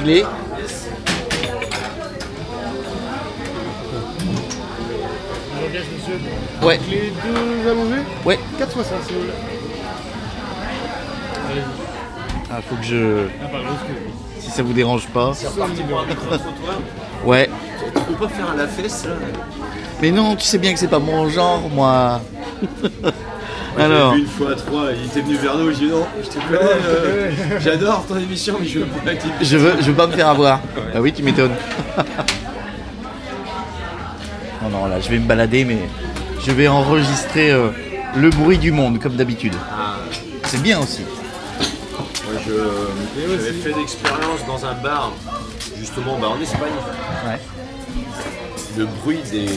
Monsieur. Ouais. Les deux allongés Ouais. 4,60 s'il vous. Allez-y. Ah, faut que je. Si ça vous dérange pas. C'est reparti pour un micro-trottoir. Ouais. Tu peux pas faire à la fesse là Mais non, tu sais bien que c'est pas mon genre, moi. Alors. Vu une fois à trois, il était venu vers nous, j'ai dit non, je te connais, euh, j'adore ton émission, mais je veux pas être Je veux, je veux pas me faire avoir. Ah oui, tu m'étonnes. non, non, là, je vais me balader, mais je vais enregistrer euh, le bruit du monde, comme d'habitude. Ah, C'est bien aussi. moi je, j'avais fait l'expérience dans un bar, justement bah, en Espagne, Ouais. le bruit des,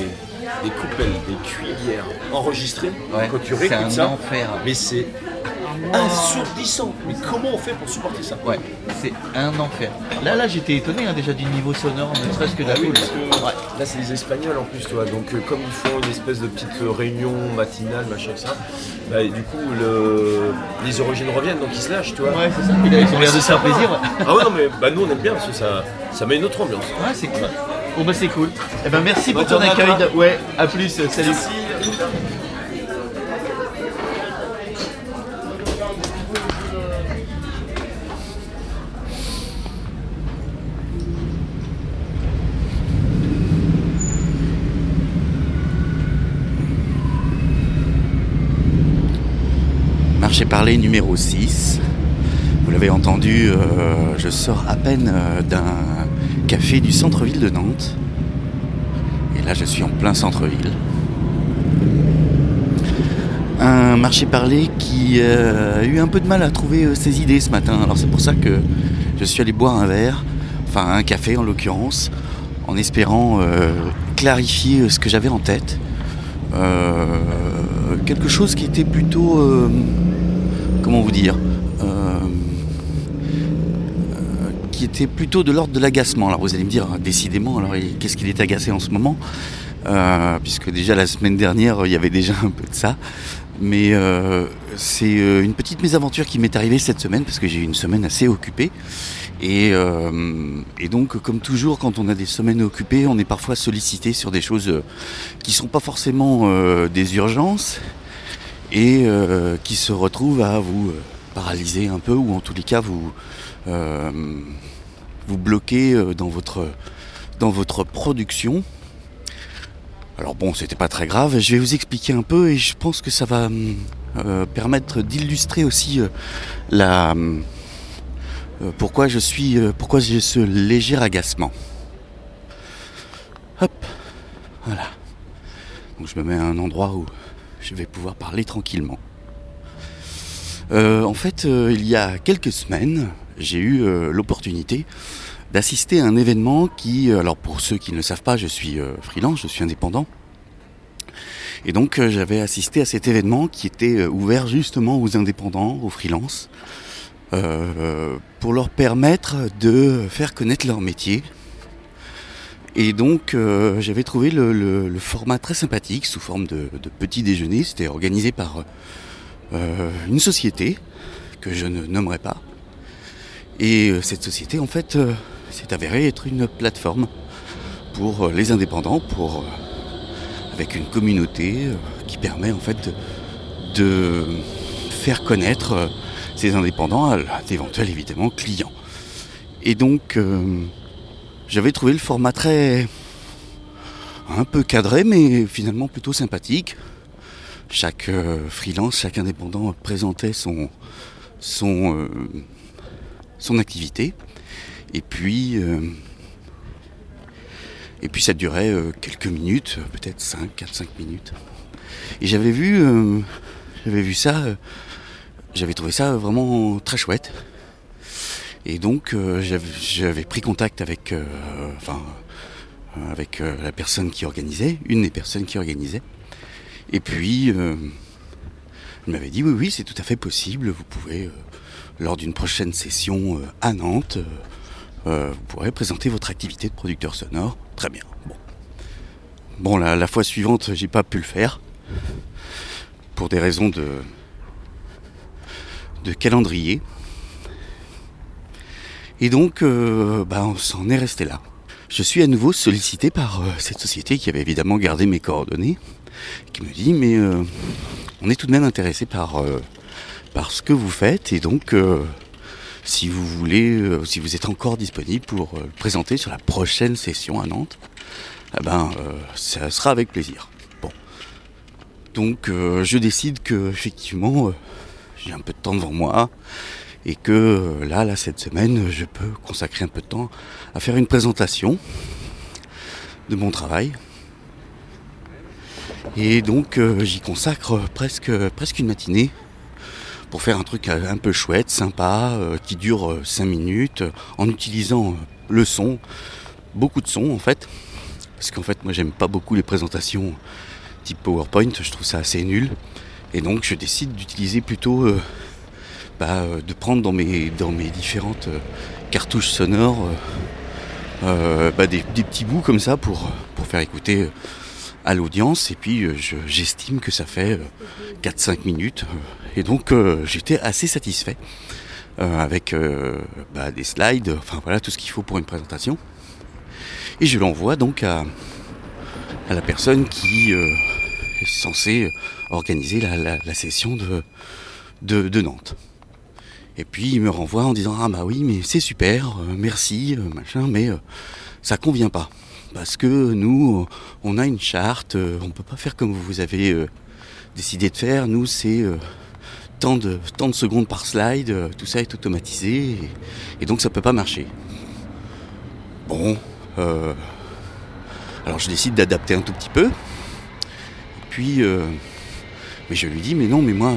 des coupelles, des cuillères enregistrées, Ouais. quand tu C'est un réécoutes ça, enfer. mais c'est assourdissant. Mais comment on fait pour supporter ça? Ouais, c'est un enfer. Là, là, j'étais étonné hein, déjà du niveau sonore, ne serait-ce que de la Ah oui, parce que là c'est les Espagnols en plus, toi. Donc euh, comme ils font une espèce de petite euh, réunion matinale, machin ça, bah, du coup le... les origines reviennent, donc ils se lâchent, tu vois. Ouais, c'est ça. Puis là, ils ont l'air de se faire plaisir. Ouais, Ah ouais non mais bah, nous on aime bien parce que ça, ça met une autre ambiance. Ouais, c'est cool. Bon, bah, c'est cool. Eh ben, merci pour Bonne ton accueil. Ouais, à plus. Salut. Marché parler numéro 6. Vous l'avez entendu, euh, je sors à peine euh, d'un café du centre-ville de Nantes. Et là, je suis en plein centre-ville. Un marché parler qui euh, a eu un peu de mal à trouver euh, ses idées ce matin. Alors c'est pour ça que je suis allé boire un verre, enfin un café en l'occurrence, en espérant euh, clarifier ce que j'avais en tête. Quelque chose qui était plutôt, comment vous dire, euh, euh, qui était plutôt de l'ordre de l'agacement. Alors vous allez me dire, ah, décidément, alors qu'est-ce qu'il est agacé en ce moment? Euh, Puisque déjà la semaine dernière, il y avait déjà un peu de ça. Mais euh, c'est euh, une petite mésaventure qui m'est arrivée cette semaine, parce que j'ai eu une semaine assez occupée. Et, donc, comme toujours, quand on a des semaines occupées, on est parfois sollicité sur des choses qui sont pas forcément des urgences et qui se retrouvent à vous paralyser un peu ou en tous les cas vous euh, vous bloquer euh, dans votre dans votre production. Alors bon, c'était pas très grave. Je vais vous expliquer un peu et je pense que ça va euh, permettre d'illustrer aussi la pourquoi je suis pourquoi j'ai ce léger agacement. Hop, voilà. Donc je me mets à un endroit où je vais pouvoir parler tranquillement. Euh, en fait, euh, il y a quelques semaines, j'ai eu euh, l'opportunité d'assister à un événement qui, alors pour ceux qui ne le savent pas, je suis freelance, je suis indépendant. Et donc j'avais assisté à cet événement qui était ouvert justement aux indépendants, aux freelances, pour leur permettre de faire connaître leur métier. Et donc j'avais trouvé le, format très sympathique sous forme de petit déjeuner. C'était organisé par euh, une société que je ne nommerai pas. Et euh, cette société en fait euh, s'est avérée être une plateforme pour euh, les indépendants, pour avec une communauté qui permet en fait de, de faire connaître ces indépendants à d'éventuels évidemment clients. Et donc j'avais trouvé le format très un peu cadré mais finalement plutôt sympathique. Chaque euh, freelance, chaque indépendant présentait son son euh, son activité et puis euh, et puis ça durait quelques minutes, peut-être 5, 4, 5 minutes. Et j'avais vu, vu ça, j'avais trouvé ça vraiment très chouette. Et donc j'avais pris contact avec, enfin, avec la personne qui organisait, une des personnes qui organisait. Et puis, euh, elle m'avait dit oui, oui, c'est tout à fait possible. Vous pouvez, euh, lors d'une prochaine session euh, à Nantes, euh, vous pourrez présenter votre activité de producteur sonore. Très bien. Bon, la, fois suivante, j'ai pas pu le faire pour des raisons de de calendrier. Et donc, bah, on s'en est resté là. Je suis à nouveau sollicité par cette société qui avait évidemment gardé mes coordonnées, qui me dit mais euh, on est tout de même intéressé par, euh, par ce que vous faites et donc euh, si vous voulez, si vous êtes encore disponible pour présenter sur la prochaine session à Nantes, eh ben ça sera avec plaisir. Bon, donc je décide que effectivement j'ai un peu de temps devant moi et que là, là cette semaine, je peux consacrer un peu de temps à faire une présentation de mon travail. Et donc euh, j'y consacre presque, une matinée pour faire un truc euh, un peu chouette, sympa, euh, qui dure 5 minutes, en utilisant le son, beaucoup de son en fait. Parce qu'en fait moi j'aime pas beaucoup les présentations type PowerPoint, je trouve ça assez nul. Et donc je décide d'utiliser plutôt, bah, de prendre dans mes, différentes cartouches sonores bah, des, petits bouts comme ça pour, faire écouter à l'audience. Et puis euh, je- j'estime que ça fait euh, 4-5 minutes. euh, et donc euh, j'étais assez satisfait euh, avec euh, bah, des slides, enfin voilà tout ce qu'il faut pour une présentation. Et je l'envoie donc à, la personne qui euh, est censée organiser la, session de, de, de Nantes. Et puis il me renvoie en disant ah bah oui mais c'est super, euh, merci, euh, machin, mais euh, ça convient pas. Parce que nous, on a une charte, euh, on peut pas faire comme vous avez euh, décidé de faire. Nous, c'est euh, tant, de, tant de secondes par slide, tout ça est automatisé, et, donc ça peut pas marcher. Bon, alors je décide d'adapter un tout petit peu. Puis, mais je lui dis mais non, mais moi,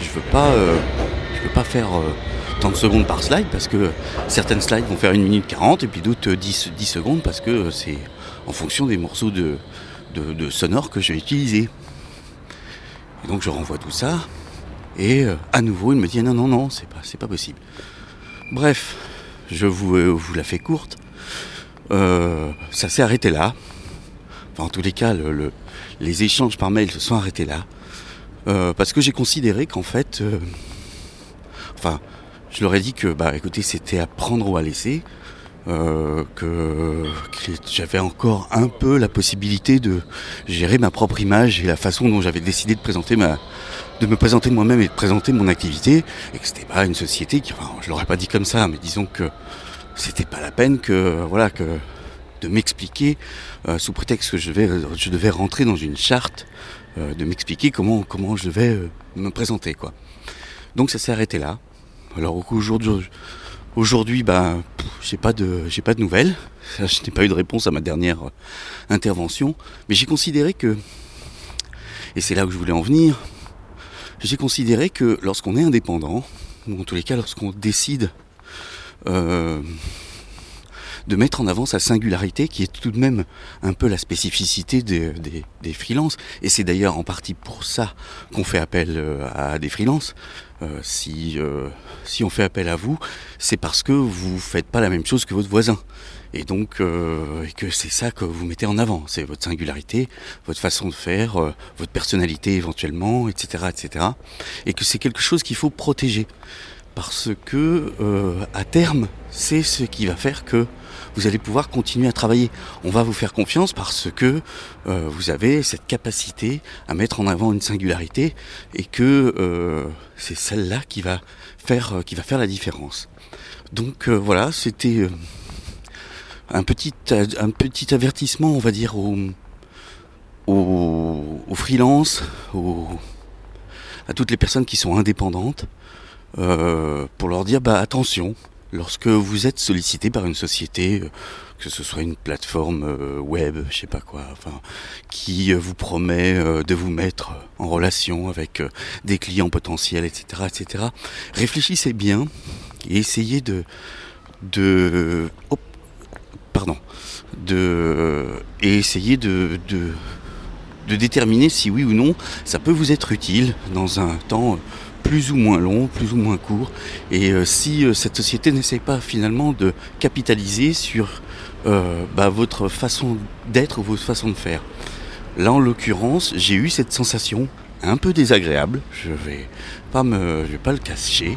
je veux je veux pas faire tant de secondes par slide parce que certaines slides vont faire 1 minute 40 et puis d'autres euh, 10, 10 secondes parce que euh, c'est en fonction des morceaux de, de, sonores que je vais utiliser. Et donc je renvoie tout ça et euh, à nouveau il me dit non non non c'est pas pas possible. Bref, je vous, vous la fais courte. Ça s'est arrêté là. Enfin, en tous les cas, le- le- les échanges par mail se sont arrêtés là. Parce que j'ai considéré qu'en fait, enfin, je leur ai dit que, bah, écoutez, c'était à prendre ou à laisser, euh, que, j'avais encore un peu la possibilité de gérer ma propre image et la façon dont j'avais décidé de présenter de me présenter moi-même et de présenter mon activité, et que c'était pas une société qui, enfin, je l'aurais pas dit comme ça, mais disons que c'était pas la peine que, voilà, que de m'expliquer euh, sous prétexte que je devais, rentrer dans une charte, euh, de m'expliquer comment, comment je euh, me présenter. Donc ça s'est arrêté là. Alors aujourd'hui, aujourd'hui, bah, j'ai pas de, nouvelles. Je n'ai pas eu de réponse à ma dernière euh, intervention, mais j'ai considéré que, et c'est là où je voulais en venir, j'ai considéré que lorsqu'on est indépendant, ou en tous les cas lorsqu'on décide euh, de mettre en avant sa singularité, qui est tout de même un peu la spécificité des, des, des freelances. Et c'est d'ailleurs en partie pour ça qu'on fait appel euh, à des freelances. Euh, si, euh, si on fait appel à vous, c'est parce que vous faites pas la même chose que votre voisin. Et donc, et que c'est ça que vous mettez en avant. C'est votre singularité, votre façon de faire, votre personnalité éventuellement, etc., etc. Et que c'est quelque chose qu'il faut protéger. Parce que, euh, à terme, c'est ce qui va faire que vous allez pouvoir continuer à travailler. On va vous faire confiance parce que euh, vous avez cette capacité à mettre en avant une singularité et que euh, c'est celle-là qui va faire qui va faire la différence. Donc voilà, c'était un petit un petit avertissement, on va dire aux aux, aux, à toutes les personnes qui sont indépendantes, euh, pour leur dire bah attention, lorsque vous êtes sollicité par une société, euh, que ce soit une plateforme euh, web, je sais pas quoi, qui vous promet de vous mettre en relation avec des clients potentiels, etc., etc. Réfléchissez bien et essayez de, pardon, de, de, de déterminer si oui ou non ça peut vous être utile dans un temps plus ou moins long, plus ou moins court, et euh, si euh, cette société n'essaie pas finalement de capitaliser sur euh, bah, votre façon d'être ou votre façon de faire. Là, en l'occurrence, j'ai eu cette sensation un peu désagréable. Je vais pas me, je vais pas le cacher.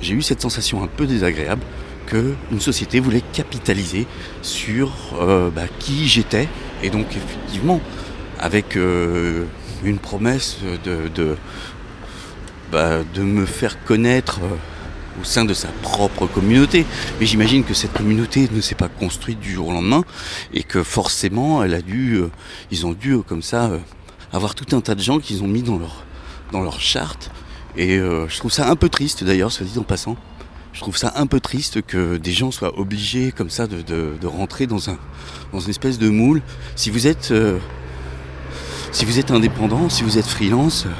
j'ai eu cette sensation un peu désagréable que une société voulait capitaliser sur bah, qui j'étais et donc effectivement avec une promesse de, bah, de me faire connaître euh, au sein de sa propre communauté. Mais j'imagine que cette communauté ne s'est pas construite du jour au lendemain et que forcément elle a dû, euh, ils ont dû euh, comme ça euh, avoir tout un tas de gens qu'ils ont mis dans leur, dans leur charte. Et euh, je trouve ça un peu triste d'ailleurs, soit dit en passant. Je trouve ça un peu triste que des gens soient obligés comme ça de, rentrer dans, un, dans une espèce de moule. Si vous êtes, euh, si vous êtes indépendant, si vous êtes freelance, euh,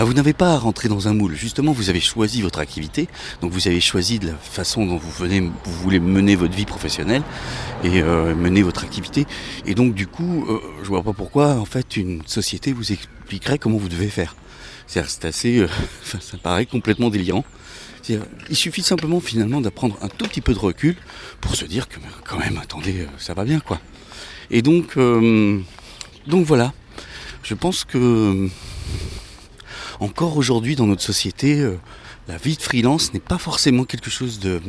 bah, vous n'avez pas à rentrer dans un moule. Justement, vous avez choisi votre activité, donc vous avez choisi de la façon dont vous, venez, vous voulez mener votre vie professionnelle et euh, mener votre activité. Et donc, du coup, euh, je vois pas pourquoi, en fait, une société vous expliquerait comment vous devez faire. C'est assez, euh, ça paraît complètement délirant. Il suffit simplement finalement d'apprendre un tout petit peu de recul pour se dire que mais, quand même, attendez, euh, ça va bien quoi. Et donc, euh, donc voilà. Je pense que encore aujourd'hui dans notre société, euh, la vie de freelance n'est pas forcément quelque chose de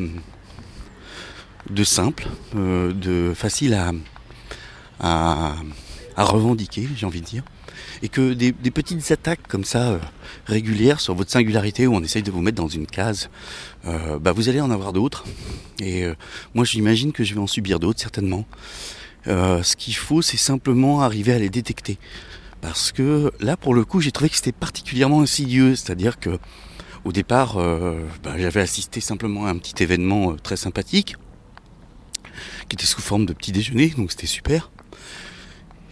simple, euh, de facile à, revendiquer, j'ai envie de dire. Et que des, petites attaques comme ça, euh, régulières sur votre singularité, où on essaye de vous mettre dans une case, bah vous allez en avoir d'autres. Et moi j'imagine que je vais en subir d'autres, certainement. Ce qu'il faut, c'est simplement arriver à les détecter. Parce que là, pour le coup, j'ai trouvé que c'était particulièrement insidieux. C'est-à-dire que au départ, euh, bah, j'avais assisté simplement à un petit événement euh, très sympathique, qui était sous forme de petit déjeuner, donc c'était super.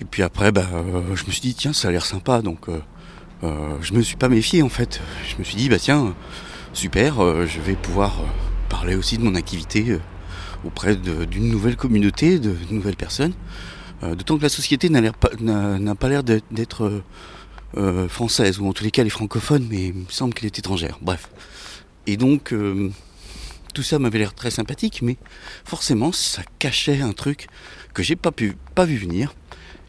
Et puis après, bah, euh, je me suis dit, tiens, ça a l'air sympa, donc euh, je me suis pas méfié en fait. Je me suis dit, bah tiens, super, je vais pouvoir parler aussi de mon activité auprès d'une nouvelle communauté, de nouvelles personnes. Euh, D'autant que la société n'a pas- l'air d'être- euh, euh, française, ou en tous les cas elle est francophone, mais il me semble qu'elle est étrangère. Bref. Et donc, tout ça m'avait l'air très sympathique, mais forcément, ça cachait un truc que j'ai pas pu, pas vu venir,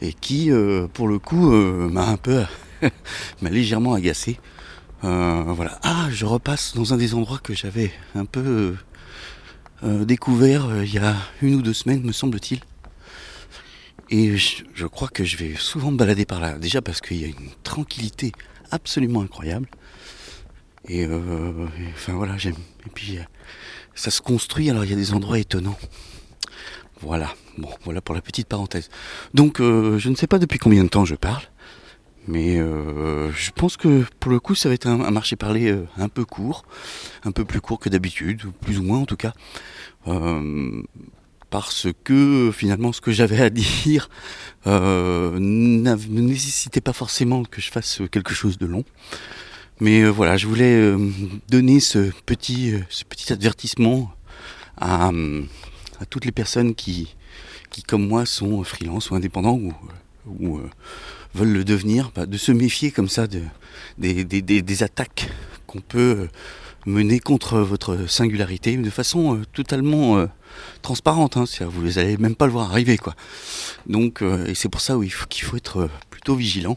et qui, pour le coup, m'a un peu, m'a légèrement agacé. Voilà. Ah, je repasse dans un des endroits que j'avais un peu découvert il y a une ou deux semaines, me semble-t-il. Et je, crois que je vais souvent me balader par là. Déjà parce qu'il y a une tranquillité absolument incroyable. Et, euh, et, enfin voilà, j'aime. Et puis euh, ça se construit, alors il y a des endroits étonnants. Voilà, bon, voilà pour la petite parenthèse. Donc euh, je ne sais pas depuis combien de temps je parle, mais euh, je pense que pour le coup ça va être un, marché parlé un peu court, un peu plus court que d'habitude, plus ou moins en tout cas. Parce que finalement ce que j'avais à dire euh, ne nécessitait pas forcément que je fasse quelque chose de long. Mais euh, voilà, je voulais euh, donner ce petit, ce petit avertissement à, toutes les personnes qui, qui, comme moi, sont freelance ou indépendants ou, veulent le devenir, bah, de se méfier comme ça de, des, des, des, des attaques qu'on peut mener contre votre singularité de façon euh, totalement euh, transparente. Hein, vous n'allez même pas le voir arriver. quoi. Donc, euh, et c'est pour ça qu'il faut être euh, plutôt vigilant.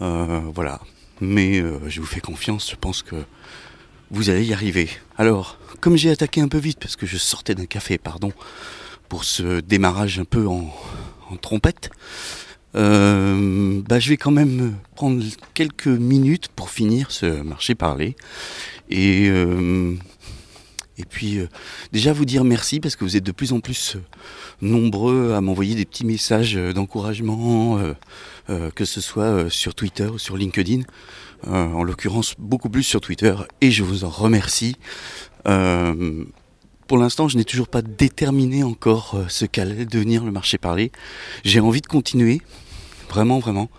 Voilà. Mais je vous fais confiance, je pense que vous allez y arriver. Alors, comme j'ai attaqué un peu vite parce que je sortais d'un café, pardon, pour ce démarrage un peu en trompette, euh, bah, je vais quand même prendre quelques minutes pour finir ce marché parlé. Et, euh, et puis, euh, déjà vous dire merci parce que vous êtes de plus en plus nombreux à m'envoyer des petits messages d'encouragement, que ce soit sur Twitter ou sur LinkedIn. En l'occurrence, beaucoup plus sur Twitter. Et je vous en remercie. Pour l'instant, je n'ai toujours pas déterminé encore ce qu'allait devenir le marché parlé. J'ai envie de continuer, vraiment, vraiment.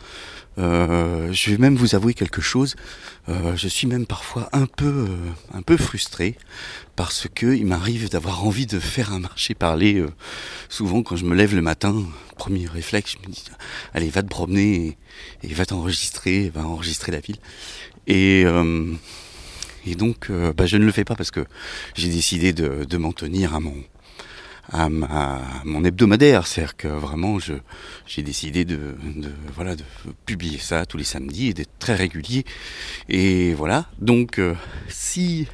Euh, je vais même vous avouer quelque chose. Euh, je suis même parfois un peu, euh, un peu frustré parce que il m'arrive d'avoir envie de faire un marché parler. souvent, quand je me lève le matin, premier réflexe, je me dis allez, va te promener et, va t'enregistrer, va enregistrer la ville. Et donc, bah, je ne le fais pas parce que j'ai décidé de, de m'en tenir à mon, à, mon hebdomadaire. C'est-à-dire que vraiment, j'ai décidé de, voilà, de publier ça tous les samedis et d'être très régulier. Et voilà. Donc, euh, si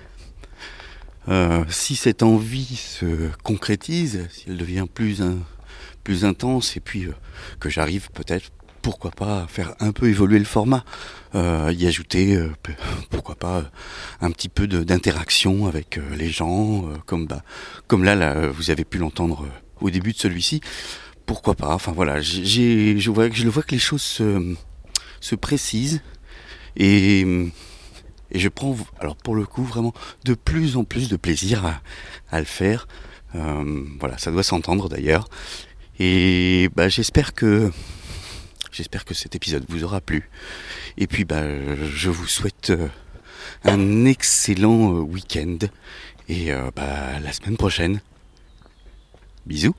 Euh, si cette envie se concrétise, si elle devient plus, in- plus intense, et puis euh, que j'arrive peut-être, pourquoi pas, faire un peu évoluer le format, euh, y ajouter, euh, pourquoi pas, euh, un petit peu d'interaction avec les gens, comme, bah, là, vous avez pu l'entendre au début de celui-ci. Pourquoi pas Enfin voilà, je, vois, que les choses se, se précisent et, je prends, alors pour le coup, vraiment de plus en plus de plaisir à, le faire. Voilà, ça doit s'entendre d'ailleurs. Et bah, j'espère que j'espère que cet épisode vous aura plu. Et puis bah, je vous souhaite euh, un excellent euh, week-end et euh, bah, la semaine prochaine. Bisous.